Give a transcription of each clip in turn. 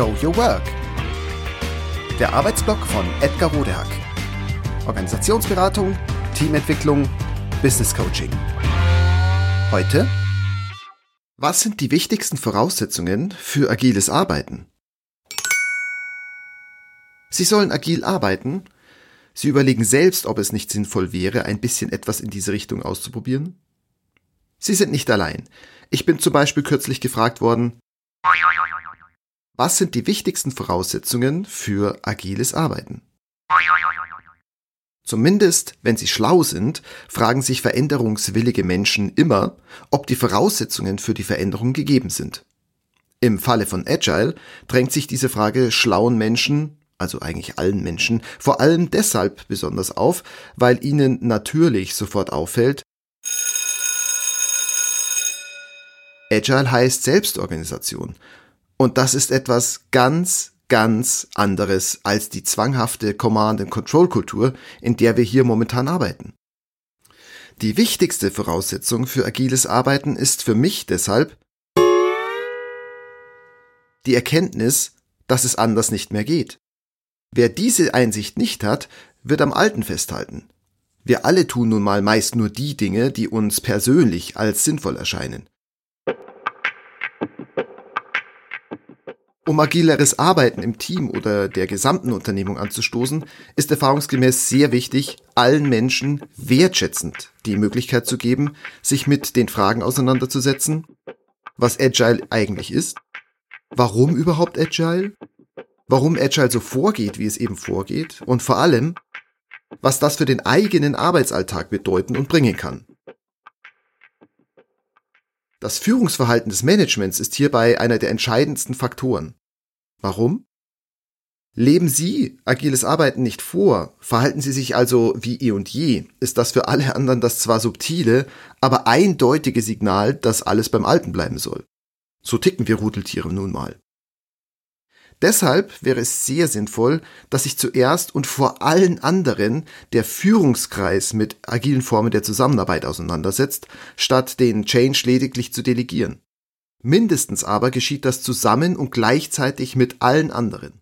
Show Your Work. Der Arbeitsblock von Edgar Rodehack. Organisationsberatung, Teamentwicklung, Business Coaching. Heute was sind die wichtigsten Voraussetzungen für agiles Arbeiten? Sie sollen agil arbeiten. Sie überlegen selbst, ob es nicht sinnvoll wäre, ein bisschen etwas in diese Richtung auszuprobieren. Sie sind nicht allein. Ich bin zum Beispiel kürzlich gefragt worden, was sind die wichtigsten Voraussetzungen für agiles Arbeiten? Zumindest, wenn sie schlau sind, fragen sich veränderungswillige Menschen immer, ob die Voraussetzungen für die Veränderung gegeben sind. Im Falle von Agile drängt sich diese Frage schlauen Menschen, also eigentlich allen Menschen, vor allem deshalb besonders auf, weil ihnen natürlich sofort auffällt, Agile heißt Selbstorganisation. Und das ist etwas ganz, ganz anderes als die zwanghafte Command-and-Control-Kultur, in der wir hier momentan arbeiten. Die wichtigste Voraussetzung für agiles Arbeiten ist für mich deshalb die Erkenntnis, dass es anders nicht mehr geht. Wer diese Einsicht nicht hat, wird am Alten festhalten. Wir alle tun nun mal meist nur die Dinge, die uns persönlich als sinnvoll erscheinen. Um agileres Arbeiten im Team oder der gesamten Unternehmung anzustoßen, ist erfahrungsgemäß sehr wichtig, allen Menschen wertschätzend die Möglichkeit zu geben, sich mit den Fragen auseinanderzusetzen, was Agile eigentlich ist, warum überhaupt Agile, warum Agile so vorgeht, wie es eben vorgeht und vor allem, was das für den eigenen Arbeitsalltag bedeuten und bringen kann. Das Führungsverhalten des Managements ist hierbei einer der entscheidendsten Faktoren. Warum? Leben Sie agiles Arbeiten nicht vor, verhalten Sie sich also wie eh und je, ist das für alle anderen das zwar subtile, aber eindeutige Signal, dass alles beim Alten bleiben soll. So ticken wir Rudeltiere nun mal. Deshalb wäre es sehr sinnvoll, dass sich zuerst und vor allen anderen der Führungskreis mit agilen Formen der Zusammenarbeit auseinandersetzt, statt den Change lediglich zu delegieren. Mindestens aber geschieht das zusammen und gleichzeitig mit allen anderen.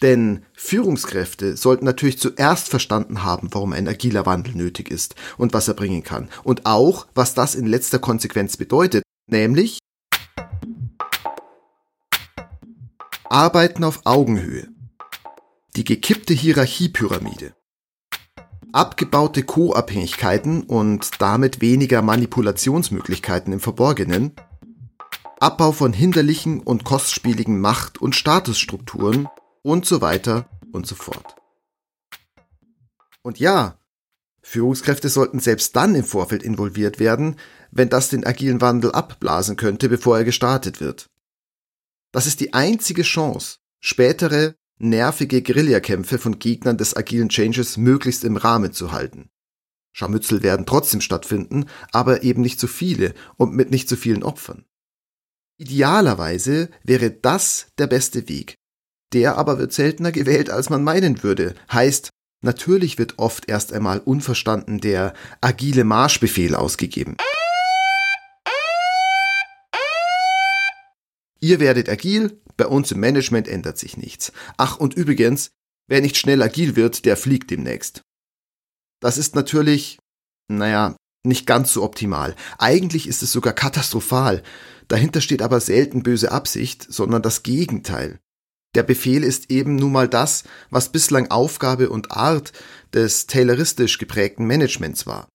Denn Führungskräfte sollten natürlich zuerst verstanden haben, warum ein agiler Wandel nötig ist und was er bringen kann. Und auch, was das in letzter Konsequenz bedeutet, nämlich Arbeiten auf Augenhöhe. Die gekippte Hierarchiepyramide. Abgebaute Co-Abhängigkeiten und damit weniger Manipulationsmöglichkeiten im Verborgenen Abbau von hinderlichen und kostspieligen Macht- und Statusstrukturen und so weiter und so fort. Und ja, Führungskräfte sollten selbst dann im Vorfeld involviert werden, wenn das den agilen Wandel abblasen könnte, bevor er gestartet wird. Das ist die einzige Chance, spätere, nervige Guerillakämpfe von Gegnern des agilen Changes möglichst im Rahmen zu halten. Scharmützel werden trotzdem stattfinden, aber eben nicht so viele und mit nicht so vielen Opfern. Idealerweise wäre das der beste Weg. Der aber wird seltener gewählt, als man meinen würde. Heißt, natürlich wird oft erst einmal unverstanden der agile Marschbefehl ausgegeben. Ihr werdet agil, bei uns im Management ändert sich nichts. Ach, und übrigens, wer nicht schnell agil wird, der fliegt demnächst. Das ist natürlich, naja, nicht ganz so optimal. Eigentlich ist es sogar katastrophal. Dahinter steht aber selten böse Absicht, sondern das Gegenteil. Der Befehl ist eben nun mal das, was bislang Aufgabe und Art des tayloristisch geprägten Managements war.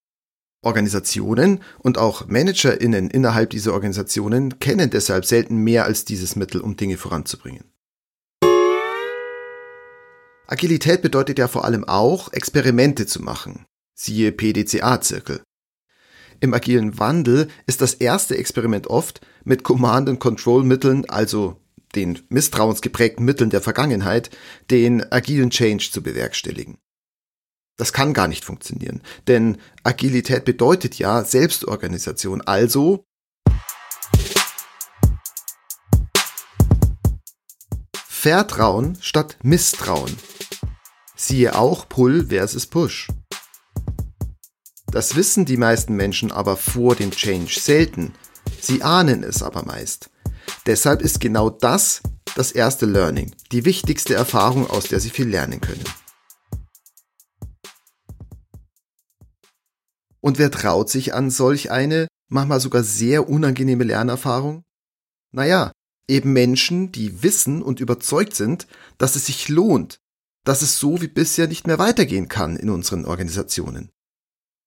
Organisationen und auch ManagerInnen innerhalb dieser Organisationen kennen deshalb selten mehr als dieses Mittel, um Dinge voranzubringen. Agilität bedeutet ja vor allem auch, Experimente zu machen. Siehe PDCA-Zirkel. Im agilen Wandel ist das erste Experiment oft mit Command-and-Control-Mitteln, also den misstrauensgeprägten Mitteln der Vergangenheit, den agilen Change zu bewerkstelligen. Das kann gar nicht funktionieren, denn Agilität bedeutet ja Selbstorganisation, also Vertrauen statt Misstrauen. Siehe auch Pull versus Push. Das wissen die meisten Menschen aber vor dem Change selten. Sie ahnen es aber meist. Deshalb ist genau das das erste Learning, die wichtigste Erfahrung, aus der Sie viel lernen können. Und wer traut sich an solch eine, manchmal sogar sehr unangenehme Lernerfahrung? Naja, eben Menschen, die wissen und überzeugt sind, dass es sich lohnt, dass es so wie bisher nicht mehr weitergehen kann in unseren Organisationen.